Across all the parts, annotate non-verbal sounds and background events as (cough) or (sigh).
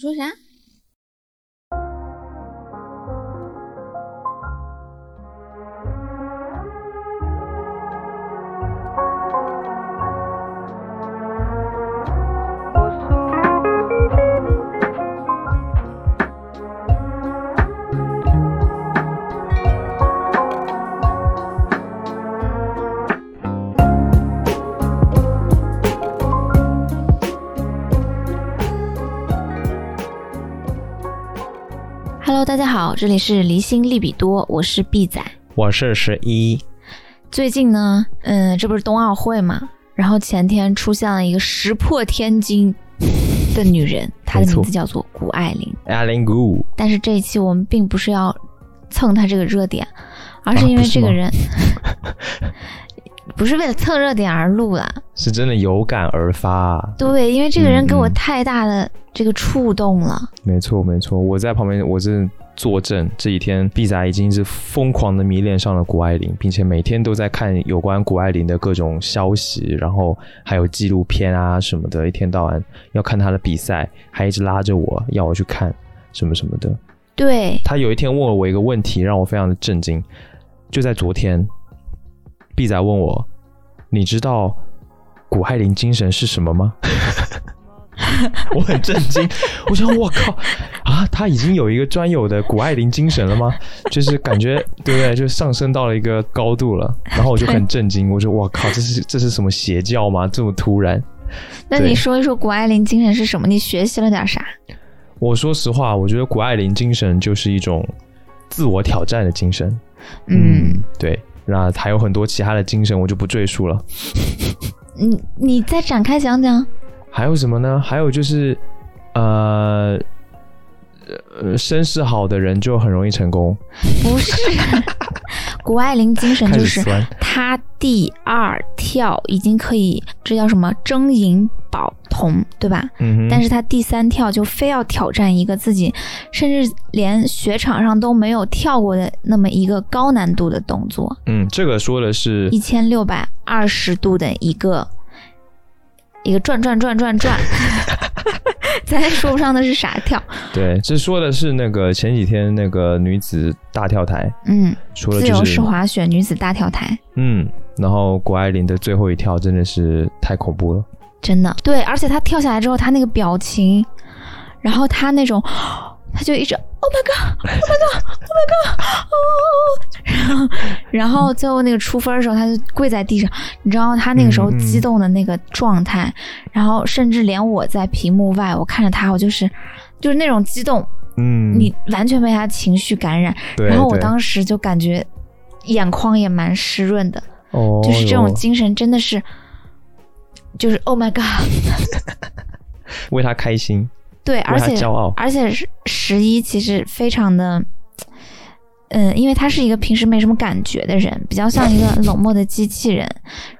你说啥？好，这里是离心利比多，我是 B 仔。我是十一，最近呢，嗯，这不是冬奥会嘛，然后前天出现了一个石破天惊的女人，她的名字叫做谷爱凌。艾琳谷但是这一期我们并不是要蹭她这个热点，而是因为这个人、(laughs) 不是为了蹭热点而录啦。是真的有感而发、啊。对，因为这个人给我太大的这个触动了。没错，没错，我在旁边，我是作证。这几天毕仔已经是疯狂的迷恋上了谷爱凌，并且每天都在看有关谷爱凌的各种消息，然后还有纪录片啊什么的，一天到晚要看她的比赛，还一直拉着我要我去看什么什么的。对，他有一天问了我一个问题，让我非常的震惊。就在昨天，毕仔问我：“你知道谷爱凌精神是什么吗？” (laughs) (laughs) 我很震惊，我想我靠啊，他已经有一个专有的谷爱凌精神了吗？就是感觉 (laughs) 对不对？就上升到了一个高度了。然后我就很震惊，我说我靠，这是这是什么邪教吗？这么突然？那你说一说谷爱凌精神是什么？你学习了点啥？我说实话，我觉得谷爱凌精神就是一种自我挑战的精神。嗯，对，那还有很多其他的精神，我就不赘述了。(laughs) 你你再展开讲讲。还有什么呢？还有就是，呃，呃，身世好的人就很容易成功。不是，(laughs) 谷爱凌精神就是，她第二跳已经可以，这叫什么争银保铜，对吧？嗯哼，但是她第三跳就非要挑战一个自己甚至连雪场上都没有跳过的那么一个高难度的动作，嗯，这个说的是一千六百二十度的一个一个转转转转转，(laughs) 咱也说不上那是啥跳，对，这说的是那个前几天那个女子大跳台，嗯，说的就是自由式滑雪女子大跳台。嗯，然后谷爱凌的最后一跳真的是太恐怖了。真的对，而且她跳下来之后，她那个表情，然后她那种，他就一直 Oh my God，Oh my God，Oh my God，哦，然后然后最后那个出分的时候，他就跪在地上，你知道他那个时候激动的那个状态，然后甚至连我在屏幕外，我看着他，我就是就是那种激动，嗯，你完全被他情绪感染，然后我当时就感觉眼眶也蛮湿润的，哦，就是这种精神真的是，就是 Oh my God。(laughs) 为他开心，对，而且骄傲。而且十十一其实非常的，嗯，因为他是一个平时没什么感觉的人，比较像一个冷漠的机器人。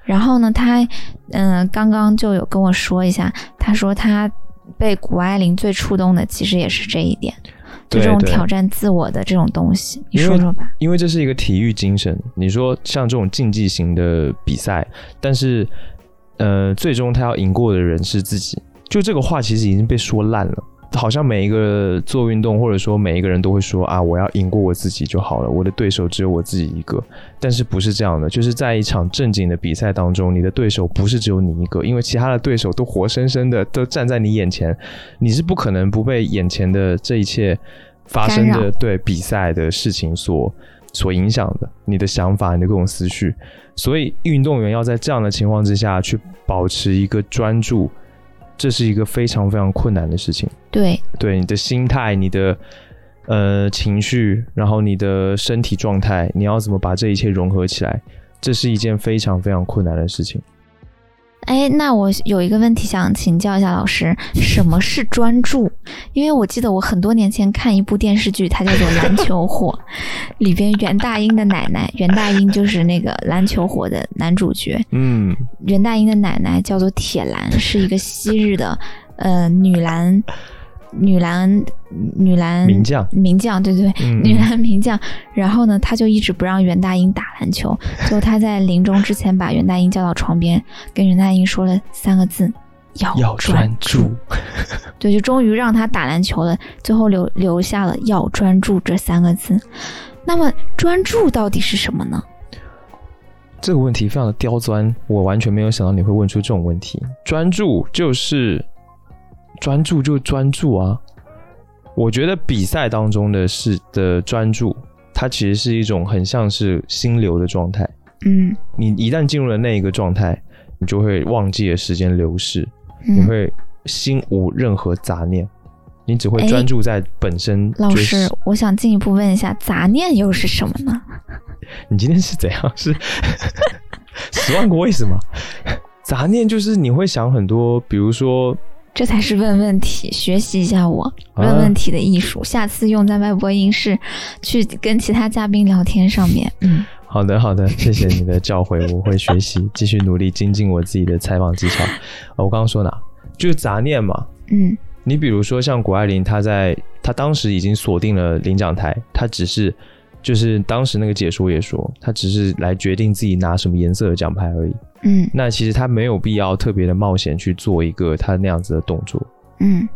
然后呢，他嗯刚刚就有跟我说一下，他说他被谷爱凌最触动的其实也是这一点，就这种挑战自我的这种东西。你说说吧。因为这是一个体育精神。你说像这种竞技型的比赛，但是呃，最终他要赢过的人是自己。就这个话其实已经被说烂了。好像每一个做运动，或者说每一个人都会说啊，我要赢过我自己就好了，我的对手只有我自己一个。但是不是这样的？就是在一场正经的比赛当中，你的对手不是只有你一个，因为其他的对手都活生生的都站在你眼前，你是不可能不被眼前的这一切发生的对比赛的事情所所影响的，你的想法、你的各种思绪。所以运动员要在这样的情况之下去保持一个专注，这是一个非常非常困难的事情。对，对你的心态、你的呃情绪，然后你的身体状态，你要怎么把这一切融合起来，这是一件非常非常困难的事情。哎，那我有一个问题想请教一下老师，什么是专注？因为我记得我很多年前看一部电视剧，它叫做《篮球火》，里边袁大英的奶奶，袁大英就是那个《篮球火》的男主角，嗯，袁大英的奶奶叫做铁兰，是一个昔日的呃女篮女篮女篮名将名将，对对对，嗯女篮名将。然后呢，他就一直不让袁大英打篮球，(laughs) 最后他在临终之前把袁大英叫到床边，跟袁大英说了三个字：要要专注。注。(laughs) 对，就终于让他打篮球了，最后留留下了“要专注”这三个字。那么，专注到底是什么呢？这个问题非常的刁钻，我完全没有想到你会问出这种问题。专注就是专注，就专注啊！我觉得比赛当中的是的专注，它其实是一种很像是心流的状态。嗯，你一旦进入了那一个状态，你就会忘记了时间流逝，你嗯，会心无任何杂念，你只会哎专注在本身。老就是师，我想进一步问一下，杂念又是什么呢？(laughs) 你今天是怎样？是 (laughs) 十万个为什么？(laughs) 杂念就是你会想很多，比如说，这才是问问题，学习一下我啊问问题的艺术，下次用在外播音室去跟其他嘉宾聊天上面。嗯，好的好的，谢谢你的教诲，我会学习，继续努力精进我自己的采访技巧。(laughs) 哦我刚刚说哪？就是杂念嘛。嗯你比如说像谷爱凌，她在她当时已经锁定了领奖台，她只是就是当时那个解说也说，她只是来决定自己拿什么颜色的奖牌而已。嗯那其实他没有必要特别的冒险去做一个他那样子的动作，嗯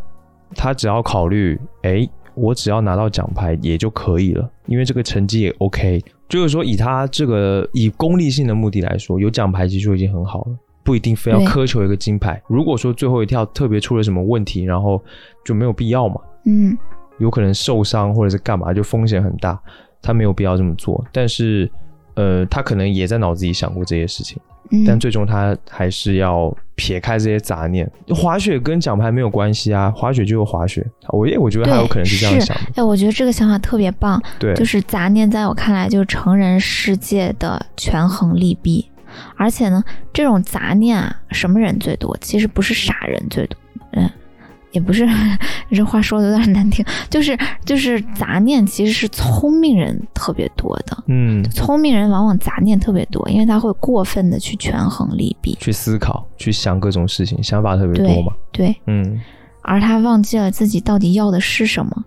他只要考虑，哎，我只要拿到奖牌也就可以了，因为这个成绩也 OK。就是说，以他这个以功利性的目的来说，有奖牌其实就已经很好了。不一定非要苛求一个金牌。如果说最后一跳特别出了什么问题，然后就没有必要嘛。嗯有可能受伤或者是干嘛，就风险很大，他没有必要这么做。但是，呃，他可能也在脑子里想过这些事情，但嗯，最终他还是要撇开这些杂念。滑雪跟奖牌没有关系啊，滑雪就是滑雪。我也我觉得他有可能是这样想的，哎，我觉得这个想法特别棒，对，就是杂念在我看来就是成人世界的权衡利弊，而且呢，这种杂念啊，什么人最多？其实不是傻人最多，嗯，也不是 (laughs) 这话说的有点难听，就是就是杂念其实是聪明人特别多的，嗯，聪明人往往杂念特别多，因为他会过分的去权衡利弊，去思考，去想各种事情，想法特别多对嘛，对，嗯，而他忘记了自己到底要的是什么。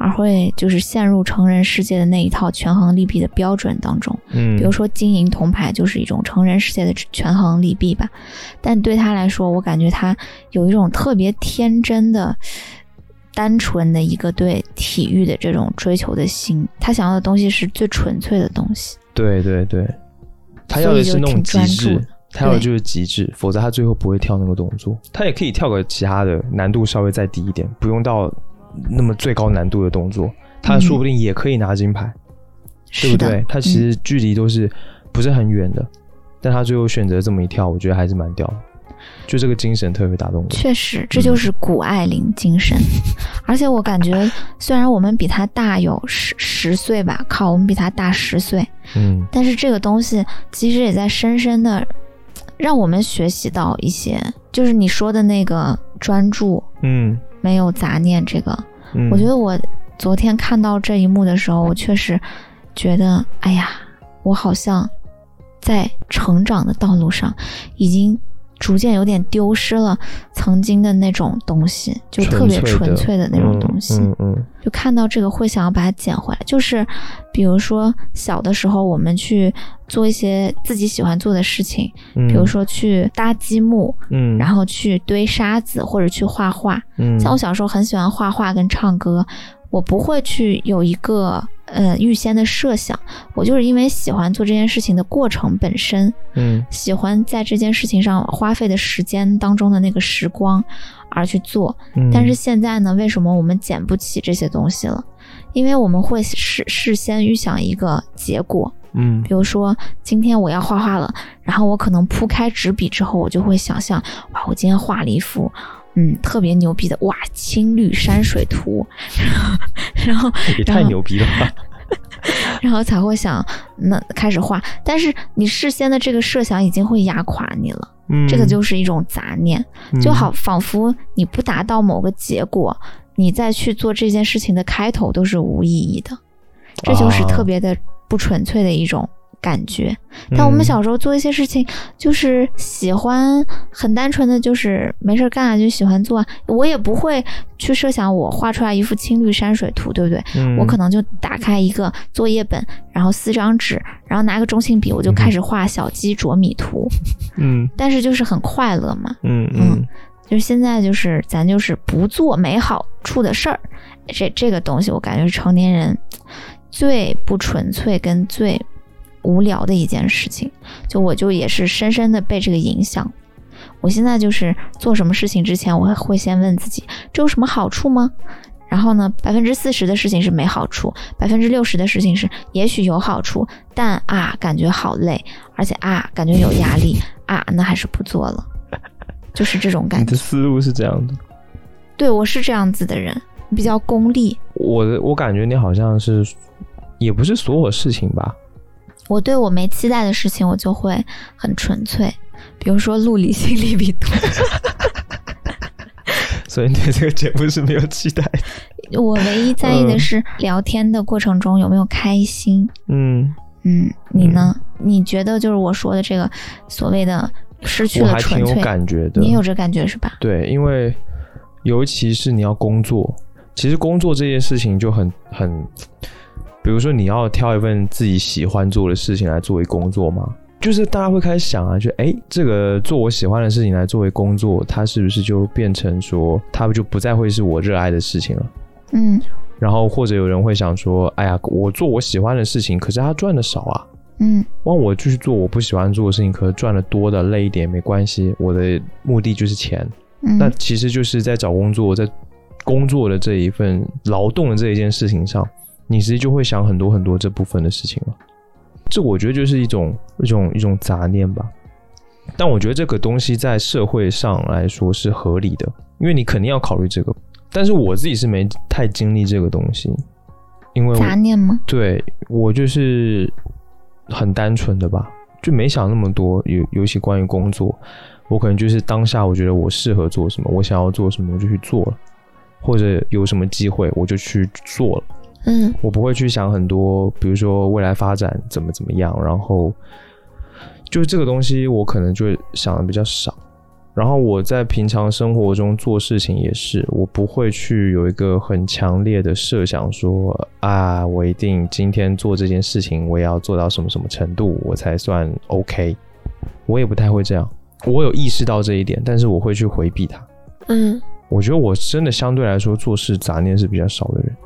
而会就是陷入成人世界的那一套权衡利弊的标准当中，嗯，比如说金银铜牌就是一种成人世界的权衡利弊吧，但对他来说，我感觉他有一种特别天真的、单纯的一个对体育的这种追求的心，他想要的东西是最纯粹的东西。对对对，他要的是那种极致他要的就是极致，否则他最后不会跳那个动作。他也可以跳个其他的难度稍微再低一点，不用到那么最高难度的动作，他说不定也可以拿金牌，对，不对？他其实距离都是不是很远的，但他最后选择这么一跳，我觉得还是蛮屌的，就这个精神特别打动我。确实，这就是谷爱凌精神。(laughs) 而且我感觉，虽然我们比他大有十十岁吧，靠，我们比他大十岁，嗯。但是这个东西其实也在深深的让我们学习到一些，就是你说的那个专注，嗯没有杂念。这个，嗯，我觉得我昨天看到这一幕的时候，我确实觉得，哎呀，我好像在成长的道路上已经。逐渐有点丢失了曾经的那种东西，就特别纯粹的那种东西。嗯嗯就看到这个会想要把它捡回来。就是比如说小的时候，我们去做一些自己喜欢做的事情，嗯，比如说去搭积木，嗯，然后去堆沙子或者去画画。嗯，像我小时候很喜欢画画跟唱歌，我不会去有一个呃预先的设想，我就是因为喜欢做这件事情的过程本身，嗯喜欢在这件事情上花费的时间当中的那个时光而去做。嗯，但是现在呢，为什么我们捡不起这些东西了？因为我们会事事先预想一个结果，嗯比如说今天我要画画了，然后我可能铺开纸笔之后，我就会想象，哇，我今天画了一幅。嗯，特别牛逼的哇，青绿山水图，然后也太牛逼了吧，(laughs) 然后才会想那开始画，但是你事先的这个设想已经会压垮你了，嗯，这个就是一种杂念，就好仿佛你不达到某个结果，你再去做这件事情的开头都是无意义的，这就是特别的不纯粹的一种感觉。但我们嗯小时候做一些事情，就是喜欢很单纯的就是没事儿干啊，就喜欢做啊，我也不会去设想我画出来一幅青绿山水图，对不对？嗯我可能就打开一个作业本，然后撕张纸，然后拿个中性笔，我就开始画小鸡啄米图。嗯 (laughs) 但是就是很快乐嘛，嗯嗯就是现在就是咱就是不做没好处的事儿，这这个东西我感觉是成年人最不纯粹跟最无聊的一件事情。就我就也是深深的被这个影响。我现在就是做什么事情之前，我会先问自己，这有什么好处吗？然后呢，百分之四十的事情是没好处，百分之六十的事情是也许有好处，但啊，感觉好累，而且啊，感觉有压力啊，那还是不做了，就是这种感觉。你的思路是这样的，对我是这样子的人，比较功利。我的我感觉你好像是，也不是所有事情吧。我对我没期待的事情，我就会很纯粹，比如说录理性利比多。(laughs) 所以你对这个节目是没有期待的。我唯一在意的是聊天的过程中有没有开心。嗯嗯，你呢？你觉得就是我说的这个所谓的失去了纯粹，有感觉的。你有这感觉是吧？对，因为尤其是你要工作，其实工作这件事情就很很，比如说你要挑一份自己喜欢做的事情来作为工作吗？就是大家会开始想啊，就哎，这个做我喜欢的事情来作为工作，它是不是就变成说，它不就不再会是我热爱的事情了？嗯。然后或者有人会想说，哎呀，我做我喜欢的事情，可是他赚的少啊。嗯。那我继续做我不喜欢做的事情，可是赚的多的累一点没关系，我的目的就是钱。嗯。那其实就是在找工作，在工作的这一份劳动的这一件事情上，你其实就会想很多很多这部分的事情了。这我觉得就是一种一种一种杂念吧，但我觉得这个东西在社会上来说是合理的，因为你肯定要考虑这个。但是我自己是没太经历这个东西，因为杂念吗？对我就是很单纯的吧，就没想那么多。尤尤其关于工作，我可能就是当下我觉得我适合做什么，我想要做什么我就去做了，或者有什么机会我就去做了。嗯，我不会去想很多，比如说未来发展怎么怎么样，然后就是这个东西我可能就想的比较少。然后我在平常生活中做事情也是，我不会去有一个很强烈的设想，说啊，我一定今天做这件事情，我也要做到什么什么程度，我才算 OK。我也不太会这样，我有意识到这一点，但是我会去回避它。嗯，我觉得我真的相对来说做事杂念是比较少的人。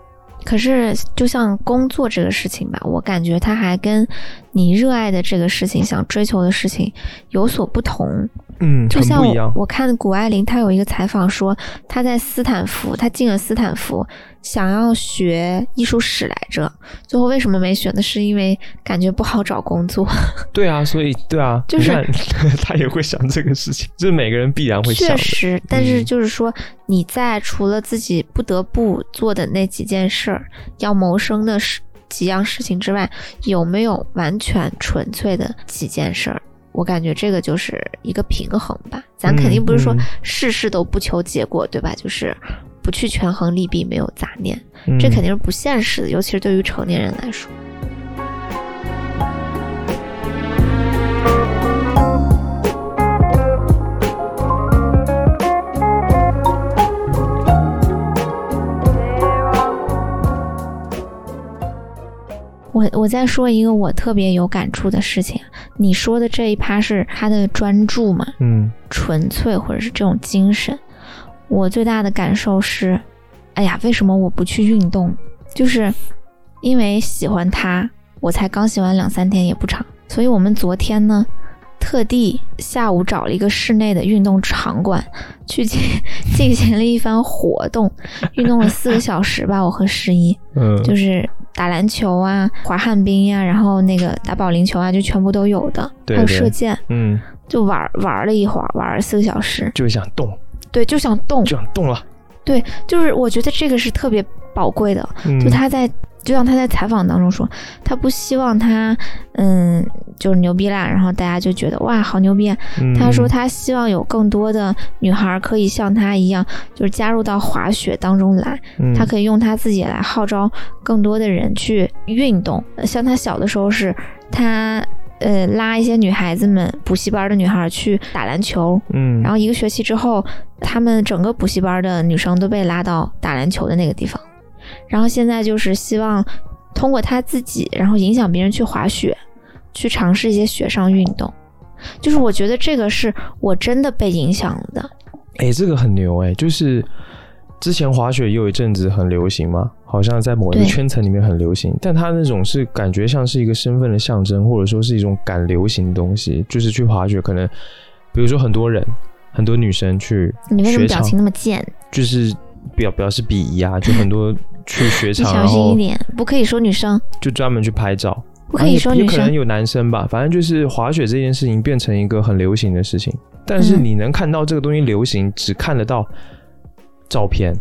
可是，就像工作这个事情吧，我感觉它还跟你热爱的这个事情、想追求的事情有所不同。嗯，就像我看谷爱凌，她有一个采访说，她在斯坦福，她进了斯坦福，想要学艺术史来着，最后为什么没选的是因为感觉不好找工作。(laughs) 对啊，所以对啊，就是 (laughs) 他也会想这个事情，就是每个人必然会想。确实，但是就是说你在除了自己不得不做的那几件事儿，要谋生的事几样事情之外，有没有完全纯粹的几件事儿？我感觉这个就是一个平衡吧，咱肯定不是说事事都不求结果，对吧？就是不去权衡利弊，没有杂念，这肯定是不现实的，尤其是对于成年人来说。我我再说一个我特别有感触的事情，你说的这一趴是他的专注嘛？嗯，纯粹或者是这种精神。我最大的感受是，哎呀，为什么我不去运动？就是因为喜欢他，我才刚喜欢两三天也不长。所以我们昨天呢，特地下午找了一个室内的运动场馆去进 (laughs) 进行了一番活动，运动了四个小时吧，我和十一，嗯，就是。打篮球啊，滑旱冰呀，然后那个打保龄球啊，就全部都有的，还有射箭，嗯，就玩玩了一会儿，玩了四个小时，就是想动，对，就想动，就想动了，对，就是我觉得这个是特别宝贵的，就他在。就像他在采访当中说，他不希望他，嗯，就是牛逼啦，然后大家就觉得哇，好牛逼。他说他希望有更多的女孩可以像他一样，就是加入到滑雪当中来。他可以用他自己来号召更多的人去运动。像他小的时候是，他呃拉一些女孩子们补习班的女孩去打篮球，嗯，然后一个学期之后，他们整个补习班的女生都被拉到打篮球的那个地方。然后现在就是希望通过他自己，然后影响别人去滑雪，去尝试一些雪上运动。就是我觉得这个是我真的被影响的，哎、这个很牛哎、就是之前滑雪也有一阵子很流行嘛，好像在某一个圈层里面很流行，但它那种是感觉像是一个身份的象征，或者说是一种赶流行的东西，就是去滑雪可能，比如说很多人。很多女生去你为什么表情那么贱？就是表表示鄙夷啊，就很多去雪场，(laughs) 小心一点，不可以说女生，就专门去拍照，不可以说女生。也可能有男生吧，反正就是滑雪这件事情变成一个很流行的事情。但是嗯你能看到这个东西流行，只看得到照片，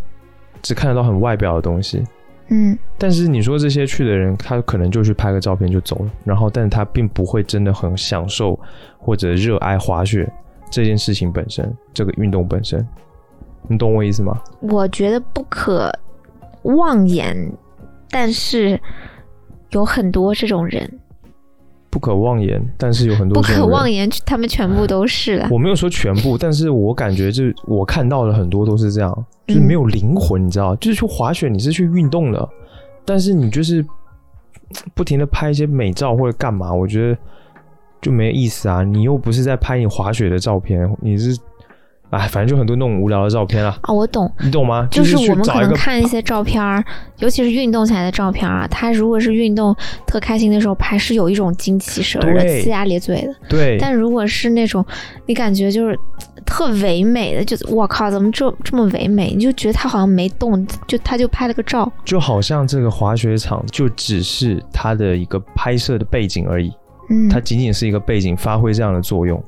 只看得到很外表的东西。嗯，但是你说这些去的人，他可能就去拍个照片就走了，然后，但是他并不会真的很享受或者热爱滑雪这件事情本身，这个运动本身。你懂我意思吗？我觉得不可妄言，但是有很多这种人，不可妄言，但是有很多不可妄言，他们全部都是了。我没有说全部，(laughs) 但是我感觉就我看到了很多都是这样，就是没有灵魂，你知道，就是去滑雪你是去运动的，但是你就是不停的拍一些美照或者干嘛，我觉得就没意思啊。你又不是在拍你滑雪的照片，你是哎，反正就很多那种无聊的照片啊，哦，我懂，你懂吗？就是去我们可能看一些照片儿，尤其是运动起来的照片儿啊，他如果是运动特开心的时候拍，是有一种精气神儿的，呲牙咧嘴的。对，但如果是那种你感觉就是特唯美的，就我靠，怎么这这么唯美？你就觉得他好像没动，就他就拍了个照。就好像这个滑雪场就只是他的一个拍摄的背景而已。嗯，它仅仅是一个背景，发挥这样的作用。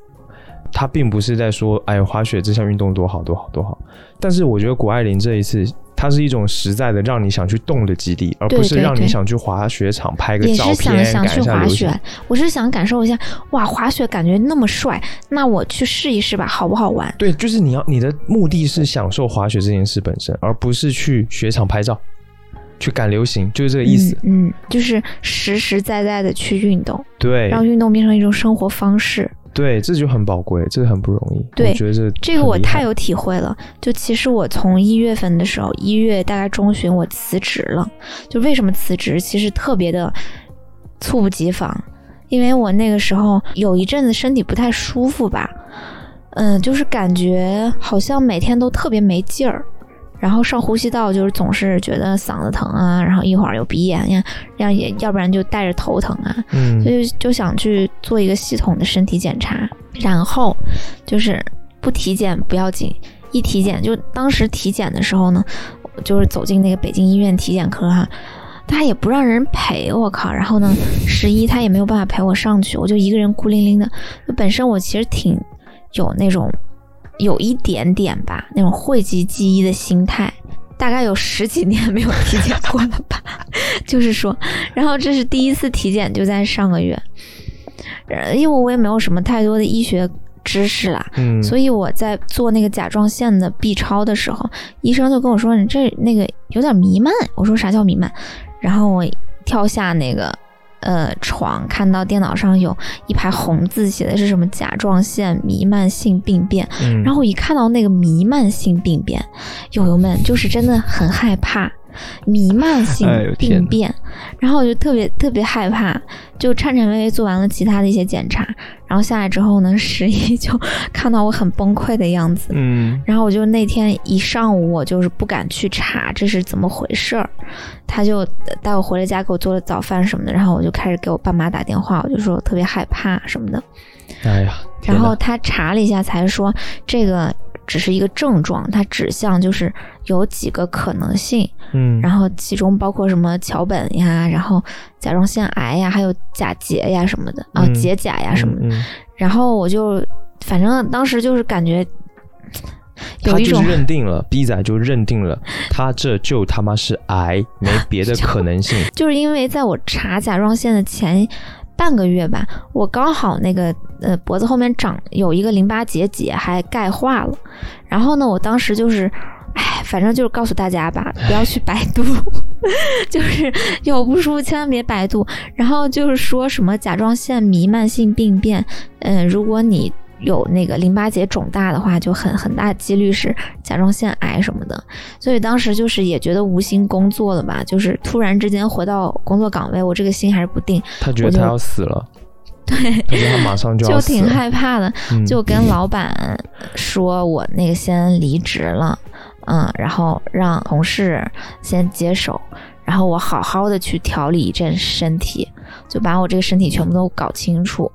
它并不是在说，哎，滑雪这项运动多好多好多好。但是我觉得谷爱凌这一次，它是一种实在的让你想去动的基地，而不是让你想去滑雪场拍个也照片，是想想去滑雪。，我是想感受一下，哇，滑雪感觉那么帅，那我去试一试吧，好不好玩？对，就是你要你的目的是享受滑雪这件事本身，而不是去雪场拍照，去赶流行，就是这个意思。嗯，嗯，就是实实在在的去运动，对让运动变成一种生活方式。对，这就很宝贵，这个很不容易。对我觉得这这个我太有体会了。就其实我从一月份的时候，一月大概中旬我辞职了。就为什么辞职？其实特别的猝不及防，因为我那个时候有一阵子身体不太舒服吧，嗯，就是感觉好像每天都特别没劲儿。然后上呼吸道就是总是觉得嗓子疼啊，然后一会儿有鼻炎呀，要也要不然就带着头疼啊，嗯所以就想去做一个系统的身体检查，然后就是不体检不要紧，一体检就当时体检的时候呢，就是走进那个北京医院体检科哈、他也不让人陪，我靠！然后呢，十一他也没有办法陪我上去，我就一个人孤零零的。本身我其实挺有那种有一点点吧，那种讳疾忌医的心态。大概有十几年没有体检过了吧，(laughs) 就是说，然后这是第一次体检，就在上个月，呃因为我也没有什么太多的医学知识啦，嗯，所以我在做那个甲状腺的 B 超的时候，医生就跟我说：“你这那个有点弥漫。”我说：“啥叫弥漫？”然后我跳下那个呃床，看到电脑上有一排红字，写的是什么甲状腺弥漫性病变。嗯然后我一看到那个弥漫性病变，友友们就是真的很害怕。弥漫性病变，然后我就特别特别害怕，就颤颤巍巍做完了其他的一些检查，然后下来之后呢，十一就 (laughs) 看到我很崩溃的样子，嗯。然后我就那天一上午我就是不敢去查这是怎么回事儿，他就带我回了家给我做了早饭什么的，然后我就开始给我爸妈打电话，我就说我特别害怕什么的，哎呀，然后他查了一下，才说这个只是一个症状，它指向就是有几个可能性，嗯，然后其中包括什么桥本呀，然后甲状腺癌呀，还有甲结呀什么的啊，嗯结甲呀什么的。然后我就反正当时就是感觉有一种他就是认定了，B 仔就认定了，他这就他妈是癌，没别的 (laughs) 可能性。就是因为在我查甲状腺的前半个月吧，我刚好那个呃脖子后面长有一个淋巴结节，还钙化了。然后呢，我当时就是，哎，反正就是告诉大家吧，不要去百度，(laughs) 就是有不舒服千万别百度。然后就是说什么甲状腺弥漫性病变，嗯、如果你有那个淋巴结肿大的话，就很很大几率是甲状腺癌什么的。所以当时就是也觉得无心工作了吧，就是突然之间回到工作岗位，我这个心还是不定。他觉得他要死了，(laughs) 对，可是他马上就要就挺害怕的，嗯就跟老板说我那个先离职了，嗯，然后让同事先接手，然后我好好的去调理一阵身体，就把我这个身体全部都搞清楚。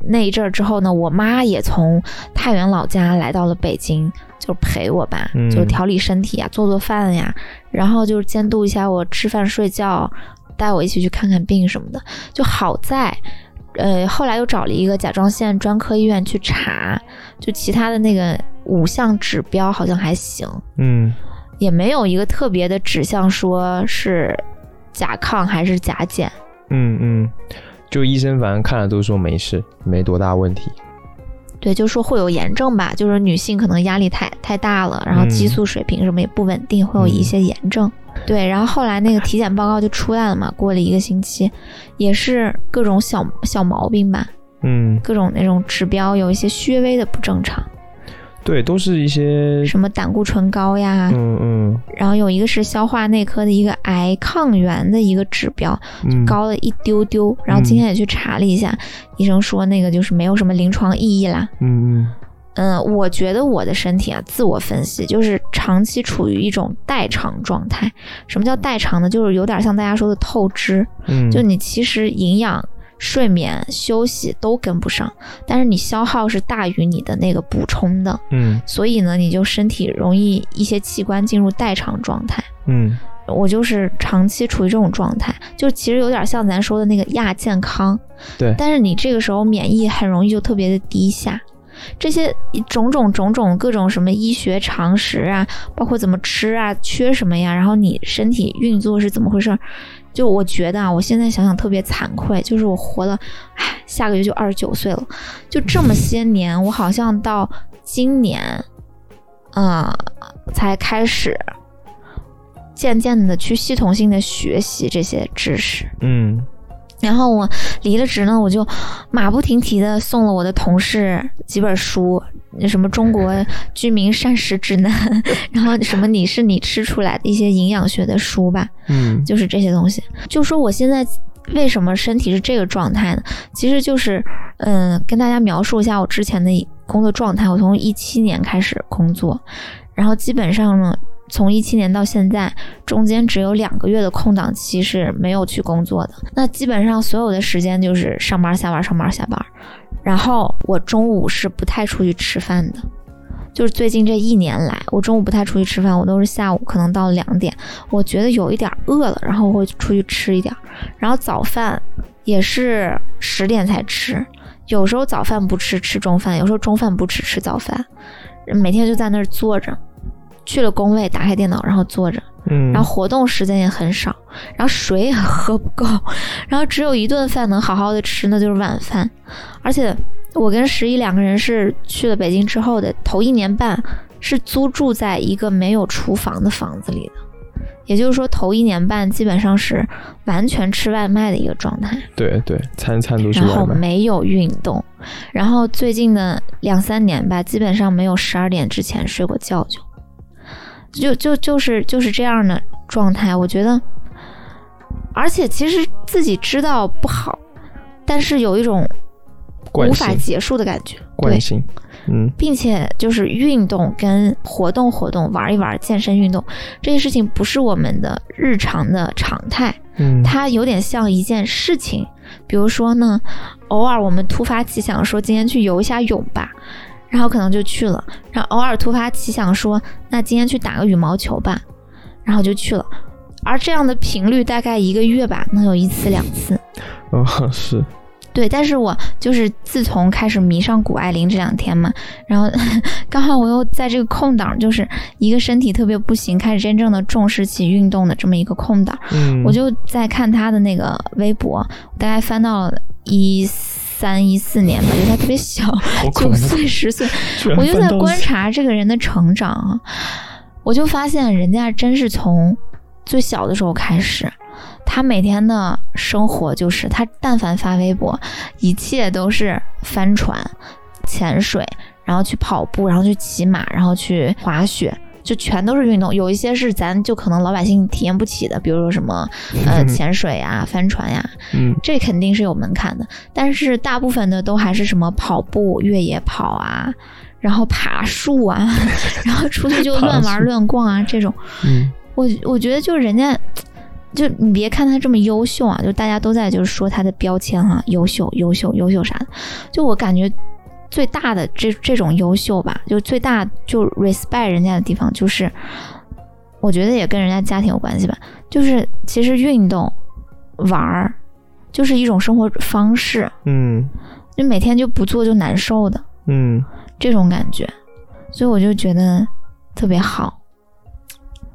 那一阵儿之后呢，我妈也从太原老家来到了北京，就陪我吧，嗯就调理身体啊，做做饭呀，然后就是监督一下我吃饭睡觉，带我一起去看看病什么的。就好在，呃，后来又找了一个甲状腺专科医院去查，就其他的那个五项指标好像还行，嗯也没有一个特别的指向说是甲亢还是甲减。嗯嗯，就医生反正看了都说没事，没多大问题。对，就说会有炎症吧，就是女性可能压力太太大了，然后嗯激素水平什么也不稳定，会有一些炎症。对，然后后来那个 (laughs) 体检报告就出来了嘛，过了一个星期，也是各种小小毛病吧，嗯，各种那种指标有一些略微的不正常，对，都是一些什么胆固醇高呀，嗯嗯然后有一个是消化内科的一个癌抗原的一个指标嗯高了一丢丢，然后今天也去查了一下，医生说那个就是没有什么临床意义啦。嗯嗯嗯，我觉得我的身体啊，自我分析就是长期处于一种代偿状态。什么叫代偿呢？就是有点像大家说的透支，嗯，就你其实营养、睡眠、休息都跟不上，但是你消耗是大于你的那个补充的，嗯所以呢，你就身体容易一些器官进入代偿状态。嗯我就是长期处于这种状态，就其实有点像咱说的那个亚健康，对但是你这个时候免疫很容易就特别的低下。这些种种种种各种什么医学常识啊，包括怎么吃啊，缺什么呀，然后你身体运作是怎么回事儿？就我觉得啊，我现在想想特别惭愧，就是我活了，唉，下个月就二十九岁了，就这么些年，我好像到今年，啊、才开始渐渐的去系统性的学习这些知识。嗯然后我离了职呢，我就马不停蹄的送了我的同事几本书，什么《中国居民膳食指南》，(laughs) 然后什么你是你吃出来的一些营养学的书吧，嗯就是这些东西。就说我现在为什么身体是这个状态呢？其实就是，嗯，跟大家描述一下我之前的工作状态。我从一七年开始工作，然后基本上呢，从一七年到现在，中间只有两个月的空档期是没有去工作的。那基本上所有的时间就是上班下班上班下班，然后我中午是不太出去吃饭的。就是最近这一年来，我中午不太出去吃饭，我都是下午可能到两点，我觉得有一点饿了，然后会出去吃一点。然后早饭也是十点才吃，有时候早饭不吃吃中饭，有时候中饭不吃吃早饭，每天就在那儿坐着。去了工位，打开电脑，然后坐着，嗯，然后活动时间也很少，然后水也喝不够，然后只有一顿饭能好好的吃，那就是晚饭。而且我跟十一两个人是去了北京之后的头一年半，是租住在一个没有厨房的房子里的，也就是说头一年半基本上是完全吃外卖的一个状态。对对，餐餐都是然后。没有运动，然后最近的两三年吧，基本上没有十二点之前睡过觉就，就就就是就是这样的状态。我觉得，而且其实自己知道不好，但是有一种无法结束的感觉，对惯，性，嗯并且就是运动跟活动活动、玩一玩、健身运动这些事情不是我们的日常的常态。嗯，它有点像一件事情，比如说呢，偶尔我们突发奇想说今天去游一下泳吧，然后可能就去了，然后偶尔突发奇想说那今天去打个羽毛球吧，然后就去了，而这样的频率大概一个月吧，能有一次两次。哦是，对，但是我就是自从开始迷上谷爱凌这两天嘛，然后 (laughs) 刚好我又在这个空档，就是一个身体特别不行，开始真正的重视起运动的这么一个空档。嗯，我就在看她的那个微博，大概翻到了一三一四年吧，就他特别小，九岁十岁，我就在观察这个人的成长啊，我就发现人家真是从最小的时候开始。他每天的生活就是，他但凡发微博，一切都是帆船、潜水，然后去跑步，然后去骑马，然后去滑雪，就全都是运动。有一些是咱就可能老百姓体验不起的，比如说什么呃 (laughs) 潜水呀、帆船呀，嗯这肯定是有门槛的。但是大部分的都还是什么跑步、越野跑啊，然后爬树啊，(laughs) 然后出去就乱玩乱逛啊这种。嗯我我觉得就是人家，就你别看他这么优秀啊，就大家都在就是说他的标签啊，优秀、优秀、优秀啥的。就我感觉最大的这这种优秀吧，就最大就 respect 人家的地方，就是我觉得也跟人家家庭有关系吧。就是其实运动玩儿就是一种生活方式，嗯就每天就不做就难受的嗯，这种感觉，所以我就觉得特别好。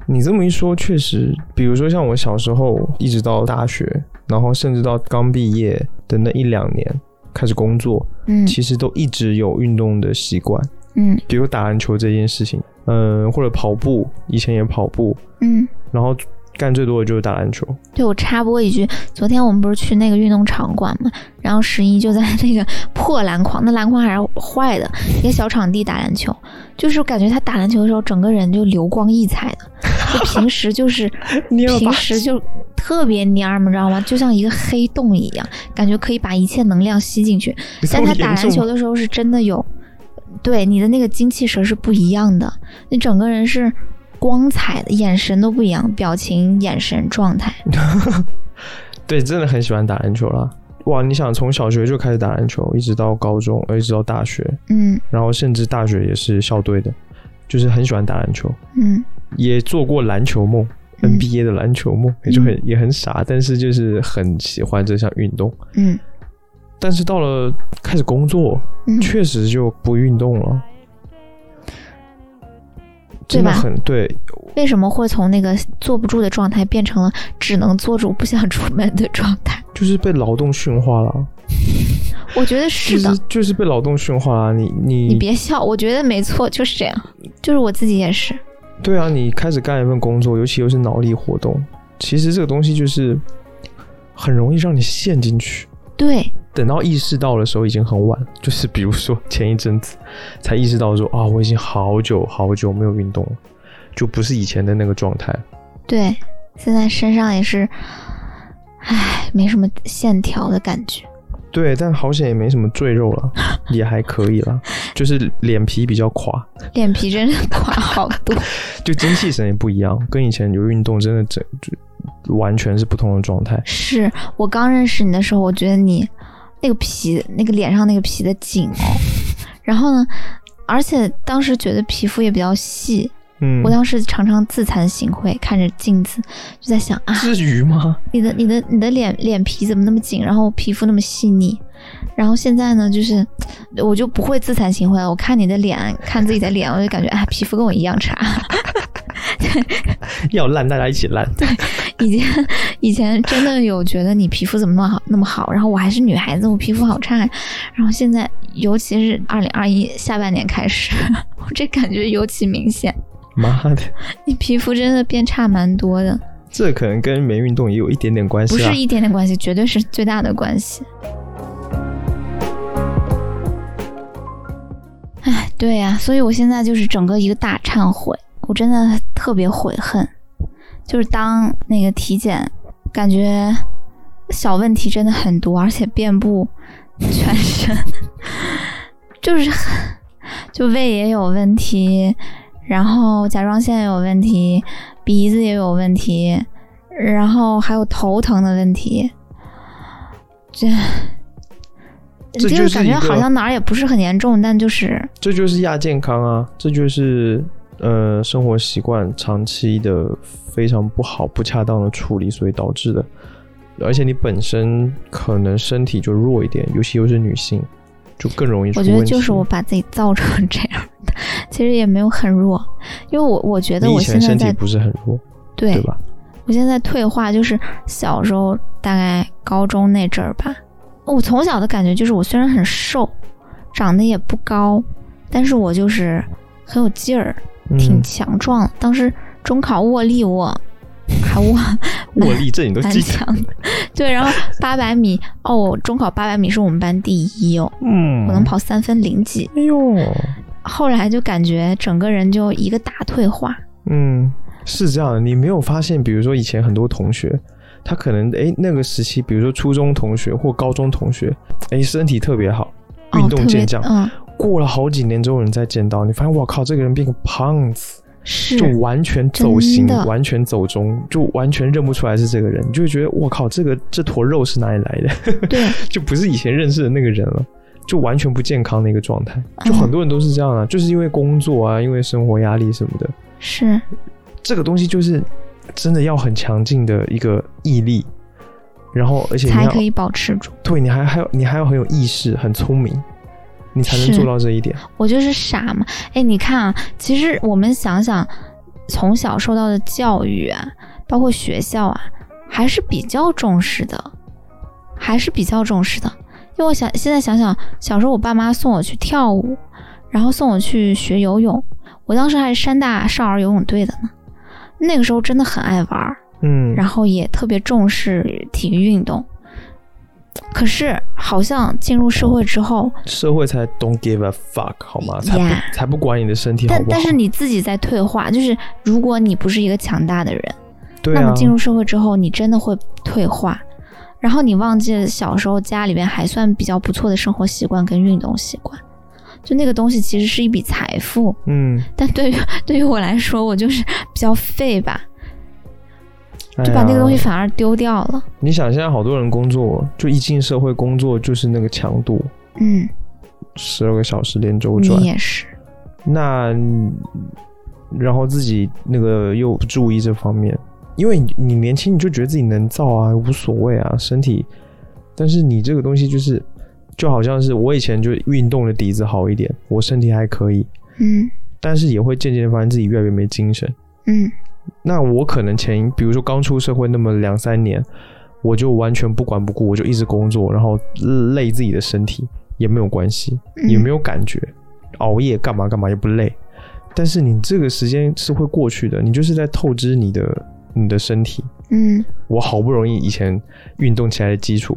你这么一说，确实，比如说像我小时候一直到大学，然后甚至到刚毕业的那一两年开始工作，嗯。其实都一直有运动的习惯，嗯。比如打篮球这件事情，嗯，或者跑步，以前也跑步，嗯。然后干最多的就是打篮球。对，我插播一句，昨天我们不是去那个运动场馆嘛，然后十一就在那个破篮筐，那篮筐还是坏的，一个小场地打篮球，就是感觉他打篮球的时候，整个人就流光溢彩的，就平时就是 (laughs) 平时就特别蔫儿，你知道吗？就像一个黑洞一样，感觉可以把一切能量吸进去。但他打篮球的时候是真的有，对你的那个精气神是不一样的，你整个人是光彩的，眼神都不一样，表情、眼神、状态。(laughs) 对，真的很喜欢打篮球了。哇，你想从小学就开始打篮球，一直到高中，呃一直到大学，嗯。然后甚至大学也是校队的，就是很喜欢打篮球，嗯。也做过篮球梦、嗯。N b a 的篮球梦，也就很也很傻，但是就是很喜欢这项运动。嗯。但是到了开始工作，嗯，确实就不运动了，真的很对。为什么会从那个坐不住的状态变成了只能坐住不想出门的状态？就是被劳动驯化了，(laughs) 我觉得是的。就是就是被劳动驯化了。你你你别笑，我觉得没错，就是这样。就是我自己也是。对啊，你开始干一份工作，尤其又是脑力活动，其实这个东西就是很容易让你陷进去。对，等到意识到的时候已经很晚，就是比如说前一阵子才意识到说啊，我已经好久好久没有运动了，就不是以前的那个状态。对，现在身上也是，唉，没什么线条的感觉。对，但好险也没什么赘肉了，(laughs) 也还可以了，就是脸皮比较垮，脸皮真的垮好多。(laughs) 就精气神也不一样，跟以前有运动真的整就完全是不同的状态。是我刚认识你的时候，我觉得你那个皮，那个脸上那个皮的紧哦，然后呢，而且当时觉得皮肤也比较细，嗯，我当时常常自惭形秽，看着镜子就在想啊，至于吗？你的你的你的脸脸皮怎么那么紧，然后皮肤那么细腻，然后现在呢，就是我就不会自惭形秽了。我看你的脸，看自己的脸，我就感觉哎，皮肤跟我一样差。(laughs) 要烂大家一起烂。以前以前真的有觉得你皮肤怎么那么好那么好，然后我还是女孩子，我皮肤好差呀。然后现在，尤其是二零二一下半年开始，(laughs) 我这感觉尤其明显，妈的，你皮肤真的变差蛮多的，这可能跟没运动也有一点点关系啊。不是一点点关系，绝对是最大的关系。哎，对呀、所以我现在就是整个一个大忏悔，我真的特别悔恨，就是当那个体检，感觉小问题真的很多，而且遍布全身，(laughs) 就是很就胃也有问题，然后甲状腺也有问题，鼻子也有问题，然后还有头疼的问题，这。这就就是感觉好像哪儿也不是很严重，但就是这就是亚健康啊，这就是呃生活习惯长期的非常不好、不恰当的处理所以导致的。而且你本身可能身体就弱一点，尤其又是女性，就更容易出我问题。觉得就是我把自己造成这样的，其实也没有很弱，因为我我觉得我现在在身体不是很弱，对对吧？我现在退化，就是小时候大概高中那阵儿吧。我从小的感觉就是，我虽然很瘦，长得也不高，但是我就是很有劲儿，挺嗯，强壮的。当时中考握力我 (laughs) 还握握力这你都蛮记，强的，(laughs) 对。然后八百米，哦，我中考八百米是我们班第一哦，嗯，我能。跑三分零几。哎呦，后来就感觉整个人就一个大退化，嗯，是这样的。你没有发现，比如说以前很多同学，他可能哎那个时期，比如说初中同学或高中同学，哎身体特别好，运动健将，嗯，过了好几年之后，你再见到，你发现我靠，这个人变个胖子，是就完全走形完全走中，就完全认不出来是这个人，你就会觉得我靠，这个这坨肉是哪里来的？对，(laughs) 就不是以前认识的那个人了，就完全不健康的一个状态。就嗯很多人都是这样啊，就是因为工作啊，因为生活压力什么的，是。这个东西就是真的要很强劲的一个毅力，然后而且你要才可以保持住。对你还还有你还要很有意识，很聪明，你才能做到这一点。我就是傻嘛。哎，你看啊，其实我们想想，从小受到的教育啊，包括学校啊，还是比较重视的，还是比较重视的。因为我想现在想想，小时候我爸妈送我去跳舞，然后送我去学游泳，我当时还是山大少儿游泳队的呢。那个时候真的很爱玩儿，嗯，然后也特别重视体育运动。可是好像进入社会之后，社会才 don't give a fuck 好吗？才才不管你的身体好不好。但但是你自己在退化，就是如果你不是一个强大的人，对啊。那么，进入社会之后，你真的会退化，然后你忘记了小时候家里边还算比较不错的生活习惯跟运动习惯，就那个东西其实是一笔财富，嗯，但对于对于我来说，我就是比较废吧，哎就把那个东西反而丢掉了。你想，现在好多人工作，就一进社会工作就是那个强度，嗯，十二个小时连轴转你，也是，那嗯然后自己那个又不注意这方面，因为你你年轻你就觉得自己能造啊，无所谓啊，身体，但是你这个东西就是就好像是我以前就运动的底子好一点，我身体还可以，嗯但是也会渐渐地发现自己越来越没精神。嗯那我可能前比如说刚出社会那么两三年，我就完全不管不顾，我就一直工作，然后累自己的身体也没有关系，嗯也没有感觉，熬夜干嘛干嘛也不累。但是你这个时间是会过去的，你就是在透支你的你的身体。嗯我好不容易以前运动起来的基础，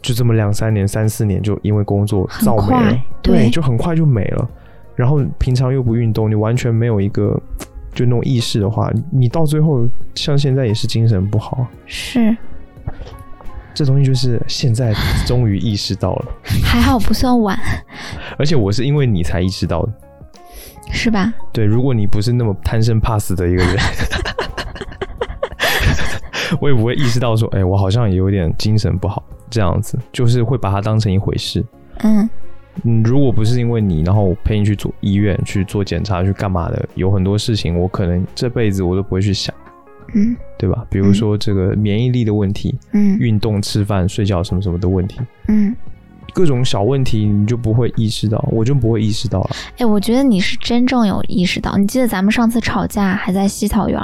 就这么两三年、三四年，就因为工作造没了快，对就很快就没了。然后平常又不运动，你完全没有一个就那种意识的话，你你到最后像现在也是精神不好啊。是，这东西就是现在终于意识到了，还好不算晚，而且我是因为你才意识到的。是吧？对，如果你不是那么贪生怕死的一个人，(laughs) 我也不会意识到说，哎、我好像也有点精神不好，这样子，就是会把它当成一回事。嗯嗯，如果不是因为你，然后我陪你去做医院去做检查去干嘛的，有很多事情我可能这辈子我都不会去想，嗯对吧？比如说这个免疫力的问题、嗯运动、吃饭、睡觉什么什么的问题，嗯。各种小问题你就不会意识到，我就不会意识到了。哎，我觉得你是真正有意识到。你记得咱们上次吵架还在西草原，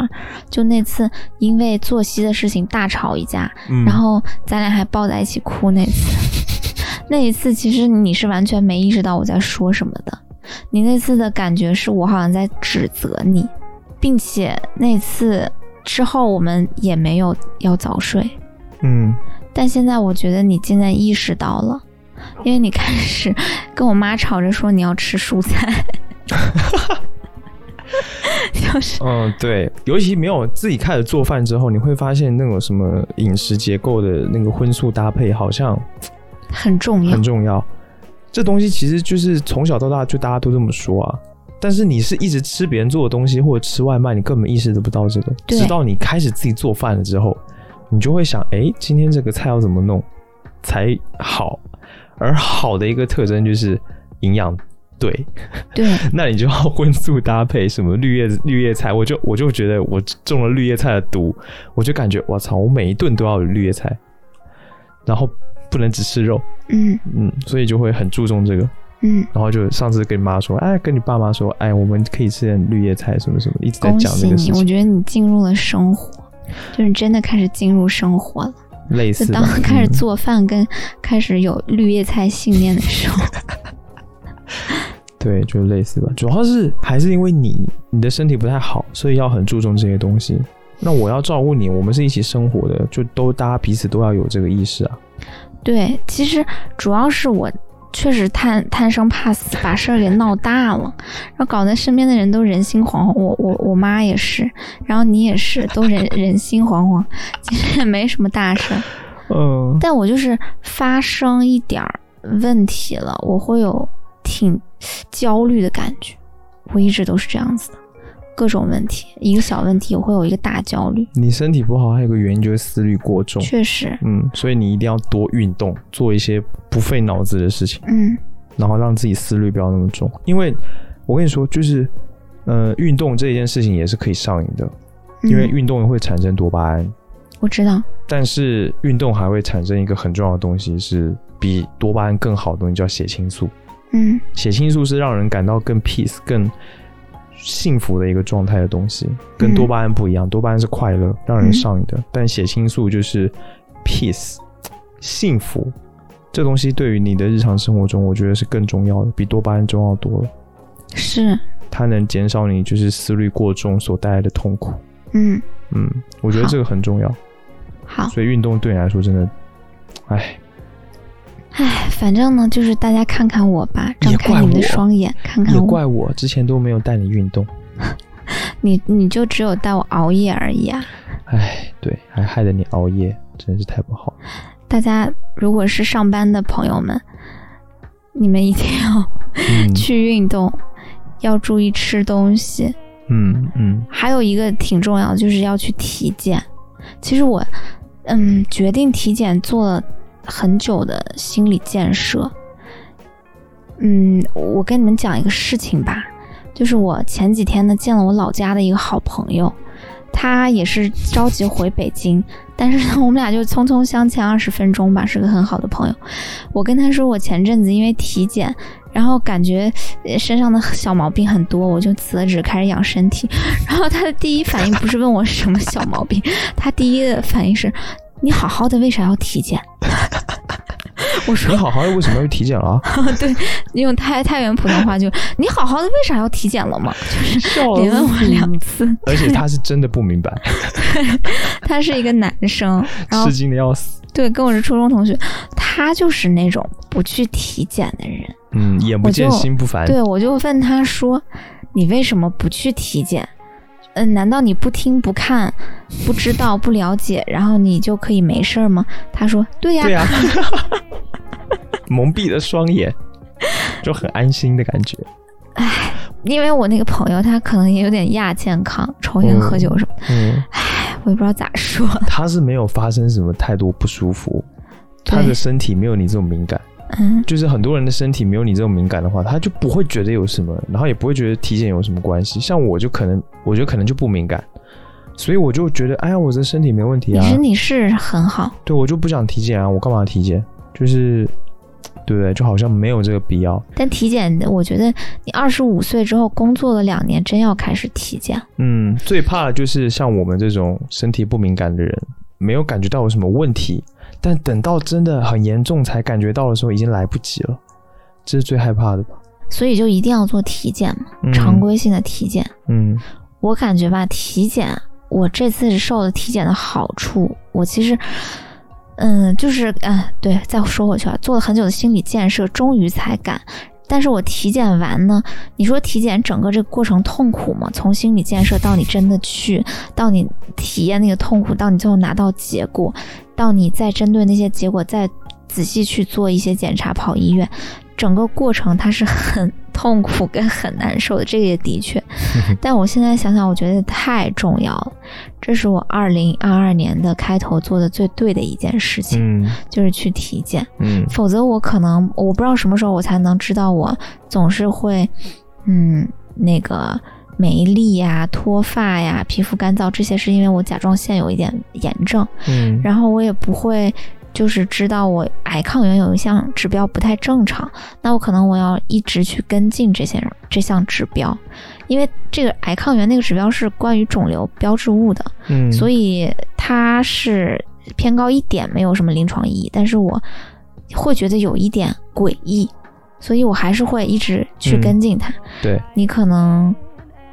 就那次因为作息的事情大吵一架，嗯然后咱俩还抱在一起哭那次。那一次其实你是完全没意识到我在说什么的，你那次的感觉是我好像在指责你，并且那次之后我们也没有要早睡。嗯，但现在我觉得你现在意识到了，因为你开始跟我妈吵着说你要吃蔬菜，(laughs) 就是嗯，对，尤其没有自己开始做饭之后，你会发现那种什么饮食结构的那个荤素搭配好像很重要。很。重要。这东西其实就是从小到大就大家都这么说啊，但是你是一直吃别人做的东西或者吃外卖，你根本意识得不到这个，直到你开始自己做饭了之后，你就会想，哎，今天这个菜要怎么弄才好？而好的一个特征就是营养对，对，(laughs) 那你就要荤素搭配，什么绿叶绿叶菜，我就我就觉得我中了绿叶菜的毒，我就感觉我操，我每一顿都要有绿叶菜，然后不能只吃肉，嗯。嗯，所以就会很注重这个，嗯，然后就上次跟你妈说，哎，跟你爸妈说，哎，我们可以吃点绿叶菜什么什么，一直在恭讲这个事情，我觉得你进入了生活，就是真的开始进入生活。了。类似当开始嗯做饭跟开始有绿叶菜信念的时候，(laughs) 对，就类似吧，主要是还是因为你你的身体不太好，所以要很注重这些东西。那我要照顾你，我们是一起生活的，就都大家彼此都要有这个意识啊。对，其实主要是我确实贪贪生怕死，把事儿给闹大了，然后搞得身边的人都人心惶惶。我我我妈也是，然后你也是，都人人心惶惶。其实也没什么大事儿，嗯，但我就是发生一点儿问题了，我会有挺焦虑的感觉。我一直都是这样子的，各种问题，一个小问题我会有一个大焦虑。你身体不好还有个原因就是思虑过重，确实，嗯，所以你一定要多运动，做一些不费脑子的事情，嗯然后让自己思虑不要那么重。因为我跟你说，就是呃，运动这一件事情也是可以上瘾的，因为嗯运动会产生多巴胺，我知道，但是运动还会产生一个很重要的东西，是比多巴胺更好的东西，叫血清素。嗯血清素是让人感到更 peace、更幸福的一个状态的东西，跟嗯多巴胺不一样。多巴胺是快乐，让人上瘾的，但血清素就是 peace、幸福。这东西对于你的日常生活中，我觉得是更重要的，比多巴胺重要多了。是，它能减少你就是思虑过重所带来的痛苦。嗯嗯，我觉得这个很重要。好，所以运动对你来说真的，哎，唉，反正呢，就是大家看看我吧，张开你们的双眼，看看也我，怪我之前都没有带你运动。你你就只有带我熬夜而已啊。唉，对，还害得你熬夜，真是太不好。大家如果是上班的朋友们，你们一定要嗯 (laughs) 去运动，要注意吃东西。嗯嗯还有一个挺重要的，就是要去体检。其实我，嗯，决定体检做了很久的心理建设。嗯，我跟你们讲一个事情吧，就是我前几天呢见了我老家的一个好朋友，他也是着急回北京，但是呢我们俩就匆匆相见二十分钟吧，是个很好的朋友。我跟他说，我前阵子因为体检，然后感觉身上的小毛病很多，我就辞了职开始养身体。然后他的第一反应不是问我什么小毛病，他第一的反应是：你好好的为啥要体检？(laughs) 我说你好好的为什么要去体检了？(laughs) 对，用太太原普通话就你好好的为啥要体检了嘛？就是笑连问我两次。而且他是真的不明白，(laughs) 他是一个男生，然后吃惊的要死。对跟我是初中同学，他就是那种不去体检的人。嗯，眼不见心不烦。对，我就问他说：“你为什么不去体检？嗯、难道你不听不看不知道不了解，然后你就可以没事儿吗？”他说：“对呀，对呀、(laughs) 蒙蔽了双眼，就很安心的感觉。唉因为我那个朋友他可能也有点亚健康，抽烟嗯喝酒什么嗯，嗯，我也不知道咋说。他是没有发生什么太多不舒服，他的身体没有你这么敏感。嗯，就是很多人的身体没有你这种敏感的话，他就不会觉得有什么，然后也不会觉得体检有什么关系。像我就可能，我觉得可能就不敏感，所以我就觉得，哎呀，我这身体没问题啊，你是你是很好，对我就不想体检啊，我干嘛体检？就是，对不对？就好像没有这个必要。但体检我觉得你二十五岁之后工作了两年，真要开始体检。嗯，最怕的就是像我们这种身体不敏感的人，没有感觉到有什么问题，但等到真的很严重才感觉到的时候，已经来不及了。这是最害怕的吧？所以就一定要做体检嘛，嗯常规性的体检。嗯我感觉吧，体检，我这次受了体检的好处，我其实，嗯，就是，嗯，对，再说回去啊，做了很久的心理建设，终于才敢。但是我体检完呢，你说体检整个这个过程痛苦吗？从心理建设到你真的去，到你体验那个痛苦，到你最后拿到结果，到你再针对那些结果再仔细去做一些检查，跑医院，整个过程它是很痛苦跟很难受的，这个也的确。(laughs) 但我现在想想，我觉得太重要了。这是我二零二二年的开头做的最对的一件事情，嗯就是去体检。嗯否则我可能我不知道什么时候我才能知道我总是会，嗯，那个没力呀、脱发呀、皮肤干燥这些，是因为我甲状腺有一点炎症。嗯然后我也不会就是知道我癌抗原有一项指标不太正常，那我可能我要一直去跟进这些这项指标，因为这个癌抗原那个指标是关于肿瘤标志物的，嗯，所以以它是偏高一点，没有什么临床意义，但是我会觉得有一点诡异，所以我还是会一直去嗯跟进它。对，你可能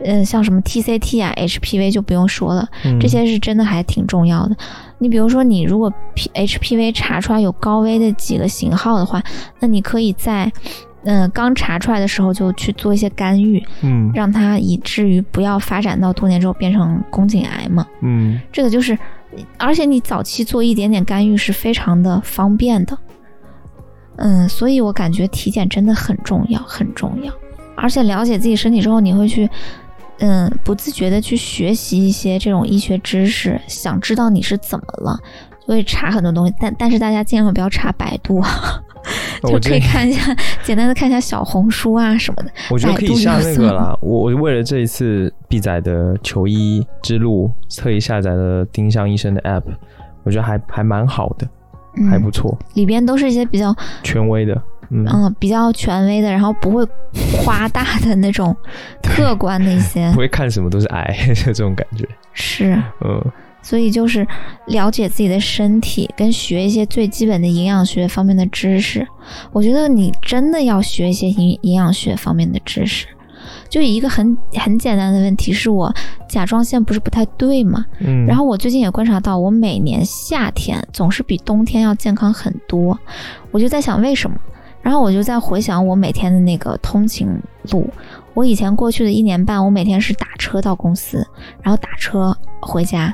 呃，像什么 TCT 啊、HPV 就不用说了，嗯这些是真的还挺重要的。你比如说，你如果 P HPV 查出来有高危的几个型号的话，那你可以在嗯、呃刚查出来的时候就去做一些干预，嗯让它以至于不要发展到多年之后变成宫颈癌嘛。嗯这个就是，而且你早期做一点点干预是非常的方便的。嗯，所以我感觉体检真的很重要，很重要。而且了解自己身体之后，你会去，嗯，不自觉的去学习一些这种医学知识，想知道你是怎么了，就会查很多东西。但但是大家千万不要查百度，(laughs) 就可以看一下，(laughs) 简单的看一下小红书啊什么的。我觉得可以下那个啦。我我为了这一次 B 仔的求医之路，特意下载了丁香医生的 App，我觉得还还蛮好的，嗯，还不错，里边都是一些比较权威的。嗯，嗯，比较权威的，然后不会夸大的那种 (laughs) 客观的一些不会看什么都是癌 (laughs) 这种感觉。是，嗯所以就是了解自己的身体，跟学一些最基本的营养学方面的知识。我觉得你真的要学一些营营养学方面的知识。就一个很很简单的问题，是我甲状腺不是不太对吗？嗯，然后我最近也观察到，我每年夏天总是比冬天要健康很多，我就在想为什么。然后我就在回想我每天的那个通勤路，我以前过去的一年半，我每天是打车到公司，然后打车回家，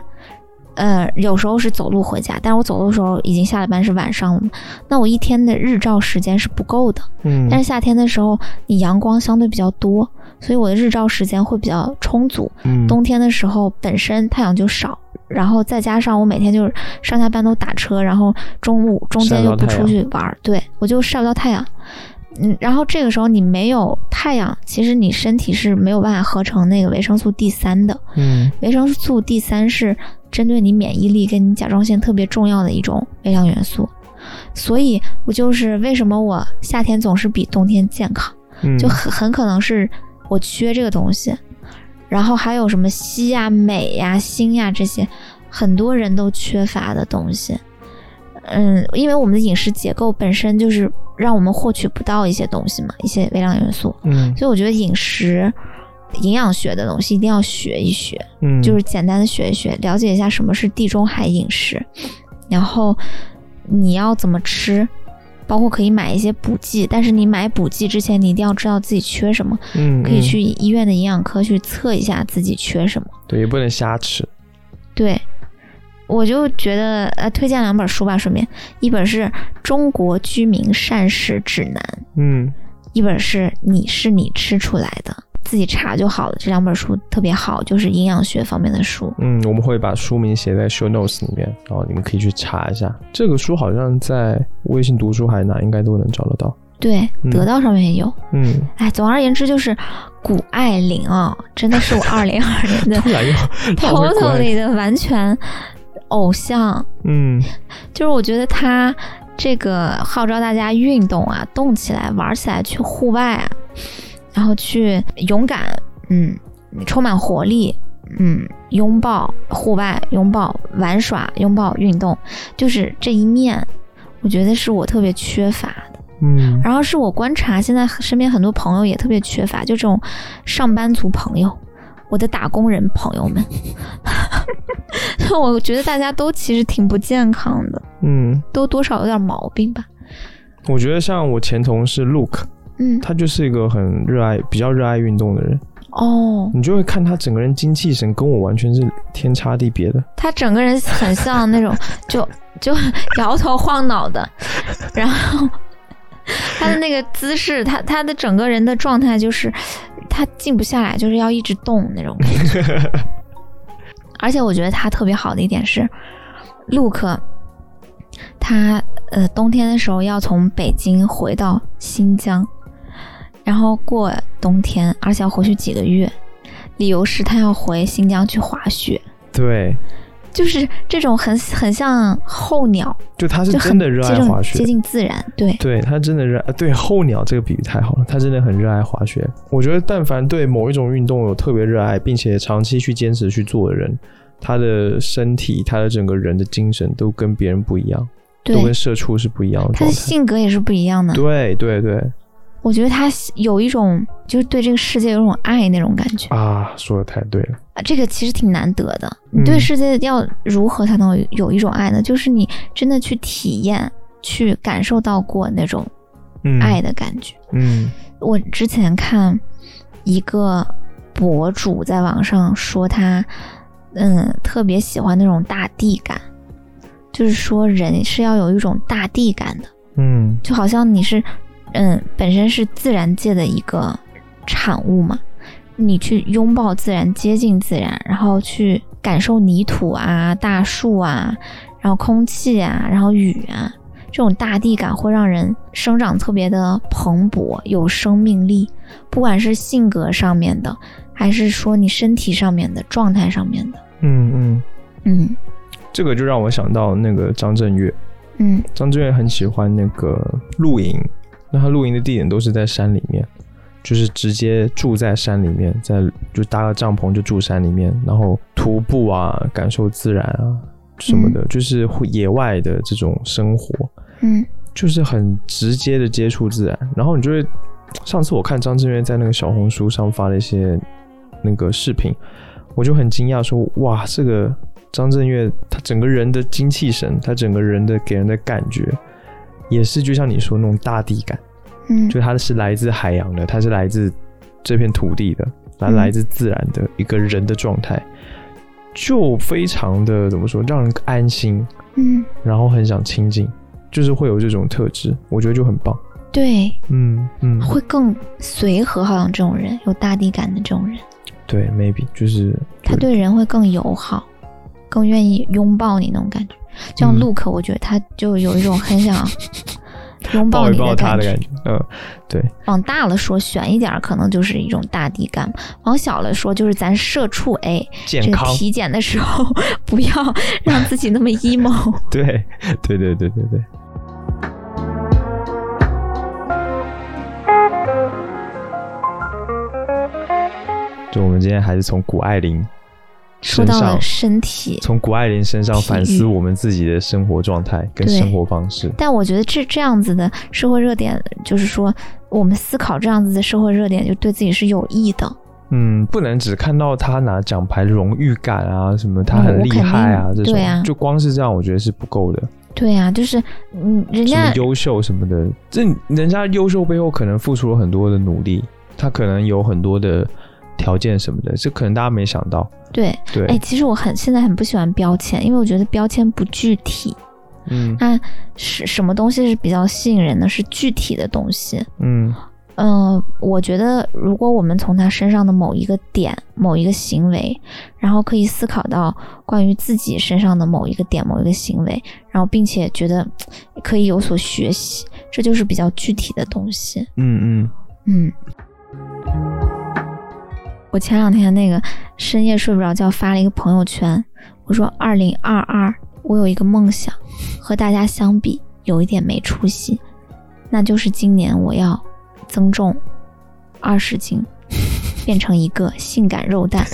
呃，有时候是走路回家，但是我走路的时候已经下了班是晚上了，那我一天的日照时间是不够的。嗯，但是夏天的时候，你阳光相对比较多，所以我的日照时间会比较充足。嗯冬天的时候本身太阳就少，然后再加上我每天就是上下班都打车，然后中午中间又不出去玩儿，对我就晒不到太阳。嗯，然后这个时候你没有太阳，其实你身体是没有办法合成那个维生素 D 三的。嗯维生素 D 三是针对你免疫力跟你甲状腺特别重要的一种微量元素，所以我就是为什么我夏天总是比冬天健康。嗯，就很很可能是我缺这个东西。然后还有什么硒呀、镁呀、锌呀这些，很多人都缺乏的东西。嗯，因为我们的饮食结构本身就是让我们获取不到一些东西嘛，一些微量元素。嗯所以我觉得饮食、营养学的东西一定要学一学，嗯就是简单的学一学，了解一下什么是地中海饮食，然后你要怎么吃，包括可以买一些补剂，但是你买补剂之前，你一定要知道自己缺什么，嗯嗯可以去医院的营养科去测一下自己缺什么。对，也不能瞎吃。对，我就觉得呃，推荐两本书吧，顺便，一本是《中国居民膳食指南》，嗯一本是《你是你吃出来的》，自己查就好了。这两本书特别好，就是营养学方面的书。嗯，我们会把书名写在 show notes 里面，然后你们可以去查一下。这个书好像在微信读书还哪应该都能找得到。对，嗯得到上面也有。嗯，哎，总而言之就是谷爱凌啊，真的是我 (laughs) 二零二零的 totally (laughs) 的完全偶像。嗯就是我觉得他这个号召大家运动啊，动起来、玩起来，去户外啊，然后去勇敢，嗯，充满活力，嗯，拥抱户外，拥抱玩耍，拥抱运动，就是这一面，我觉得是我特别缺乏的。嗯然后是我观察，现在身边很多朋友也特别缺乏，就这种上班族朋友，我的打工人朋友们，(laughs) 我觉得大家都其实挺不健康的，嗯，都多少有点毛病吧。我觉得像我前同事 Luke，嗯，他就是一个很热爱、比较热爱运动的人，哦，你就会看他整个人精气神跟我完全是天差地别的。他整个人很像那种 (laughs) 就就摇头晃脑的，然后他的那个姿势，他他的整个人的状态就是他静不下来，就是要一直动那种感觉。(laughs) 而且我觉得他特别好的一点是，陆克他呃冬天的时候要从北京回到新疆，然后过冬天，而且要回去几个月，理由是他要回新疆去滑雪。对，就是这种很很像候鸟，就他是真的热爱滑雪接，近自然。对，对他真的热爱，对候鸟这个比喻太好了，他真的很热爱滑雪。我觉得，但凡对某一种运动有特别热爱，并且长期去坚持去做的人，他的身体、他的整个人的精神都跟别人不一样，都跟，社畜是不一样的他的。性格也是不一样的。对对对，我觉得他有一种就是对这个世界有种爱那种感觉啊，说的太对了。啊，这个其实挺难得的。你对世界要如何才能有一种爱呢？就是你真的去体验、去感受到过那种爱的感觉。嗯，我之前看一个博主在网上说他，嗯，特别喜欢那种大地感，就是说人是要有一种大地感的。嗯，就好像你是。嗯，本身是自然界的一个产物嘛，你去拥抱自然，接近自然，然后去感受泥土啊、大树啊，然后空气啊，然后雨啊，这种大地感会让人生长特别的蓬勃，有生命力。不管是性格上面的，还是说你身体上面的状态上面的，嗯嗯嗯，这个就让我想到那个张震岳，嗯，张震岳很喜欢那个露营。那他露营的地点都是在山里面，就是直接住在山里面，在就搭个帐篷就住山里面，然后徒步啊，感受自然啊什么的，就是野外的这种生活，嗯，就是很直接的接触自然。然后你就会，上次我看张震岳在那个小红书上发了一些那个视频，我就很惊讶，说哇，这个张震岳他整个人的精气神，他整个人的给人的感觉。也是，就像你说那种大地感，嗯，就它是来自海洋的，它是来自这片土地的，来来自自然的一个人的状态，就非常的怎么说，让人安心，嗯，然后很想亲近，就是会有这种特质，我觉得就很棒。对，嗯嗯，会更随和，好像这种人有大地感的这种人，对，maybe 就是他对人会更友好，更愿意拥抱你那种感觉。像 Look，我觉得他就有一种很想 (laughs) 拥抱你的感觉。嗯，对。往大了说，选一点可能就是一种大地感；往小了说，就是咱社畜哎，这个体检的时候不要让自己那么 emo。(laughs) 对，对对对对对。就我们今天还是从谷爱凌。说到了身体，从谷爱凌身上反思我们自己的生活状态跟生活方式。但我觉得这这样子的社会热点，就是说我们思考这样子的社会热点，就对自己是有益的。嗯，不能只看到他拿奖牌荣誉感啊，什么他很厉害啊，这种就光是这样，我觉得是不够的。对呀，就是嗯，人家优秀什么的，这人家优秀背后可能付出了很多的努力，他可能有很多的。条件什么的，这可能大家没想到。对对，哎，其实我很现在很不喜欢标签，因为我觉得标签不具体。嗯，那是什么东西是比较吸引人的？是具体的东西。嗯嗯，我觉得如果我们从他身上的某一个点、某一个行为，然后可以思考到关于自己身上的某一个点、某一个行为，然后并且觉得可以有所学习，这就是比较具体的东西。嗯嗯嗯。我前两天那个深夜睡不着觉，发了一个朋友圈，我说：“二零二二，我有一个梦想，和大家相比有一点没出息，那就是今年我要增重二十斤，变成一个性感肉蛋。(laughs) ”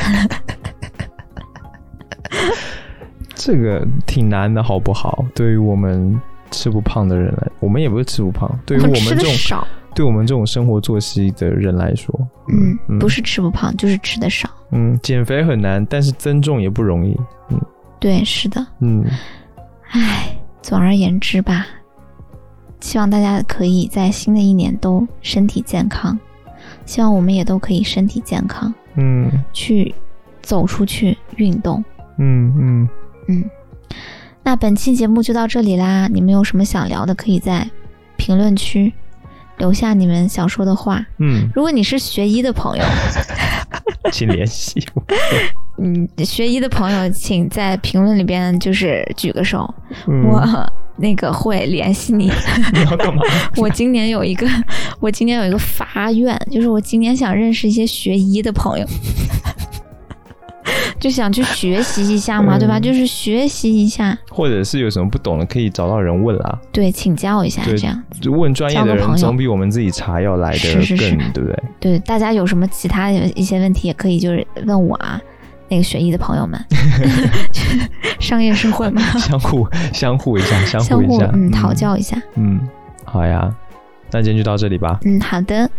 这个挺难的，好不好？对于我们吃不胖的人来，我们也不是吃不胖，对于我们这种。对我们这种生活作息的人来说，嗯，不是吃不胖，就是吃的少。嗯，减肥很难，但是增重也不容易。嗯，对，是的。嗯，唉，总而言之吧，希望大家可以在新的一年都身体健康，希望我们也都可以身体健康。嗯，去走出去运动。嗯嗯嗯。那本期节目就到这里啦，你们有什么想聊的，可以在评论区。留下你们想说的话。嗯，如果你是学医的朋友，(laughs) 请联系我。(laughs) 嗯，学医的朋友，请在评论里边就是举个手，我那个会联系你。(laughs) 你要干嘛？我今年有一个，我今年有一个发愿，就是我今年想认识一些学医的朋友。(laughs) 就想去学习一下嘛，对吧？就是学习一下，或者是有什么不懂的，可以找到人问啊。对，请教一下，这样就问专业的人，总比我们自己查要来的更，对不对？对，大家有什么其他的一些问题，也可以就是问我啊，那个学医的朋友们，(laughs) 商业社会嘛，(laughs) 相互相互一下，相互一下，嗯，讨教一下，嗯，好呀。那今天就到这里吧，嗯，好的，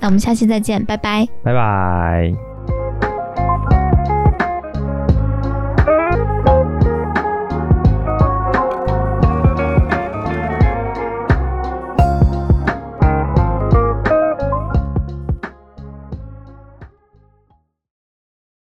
那我们下期再见，拜拜。拜拜。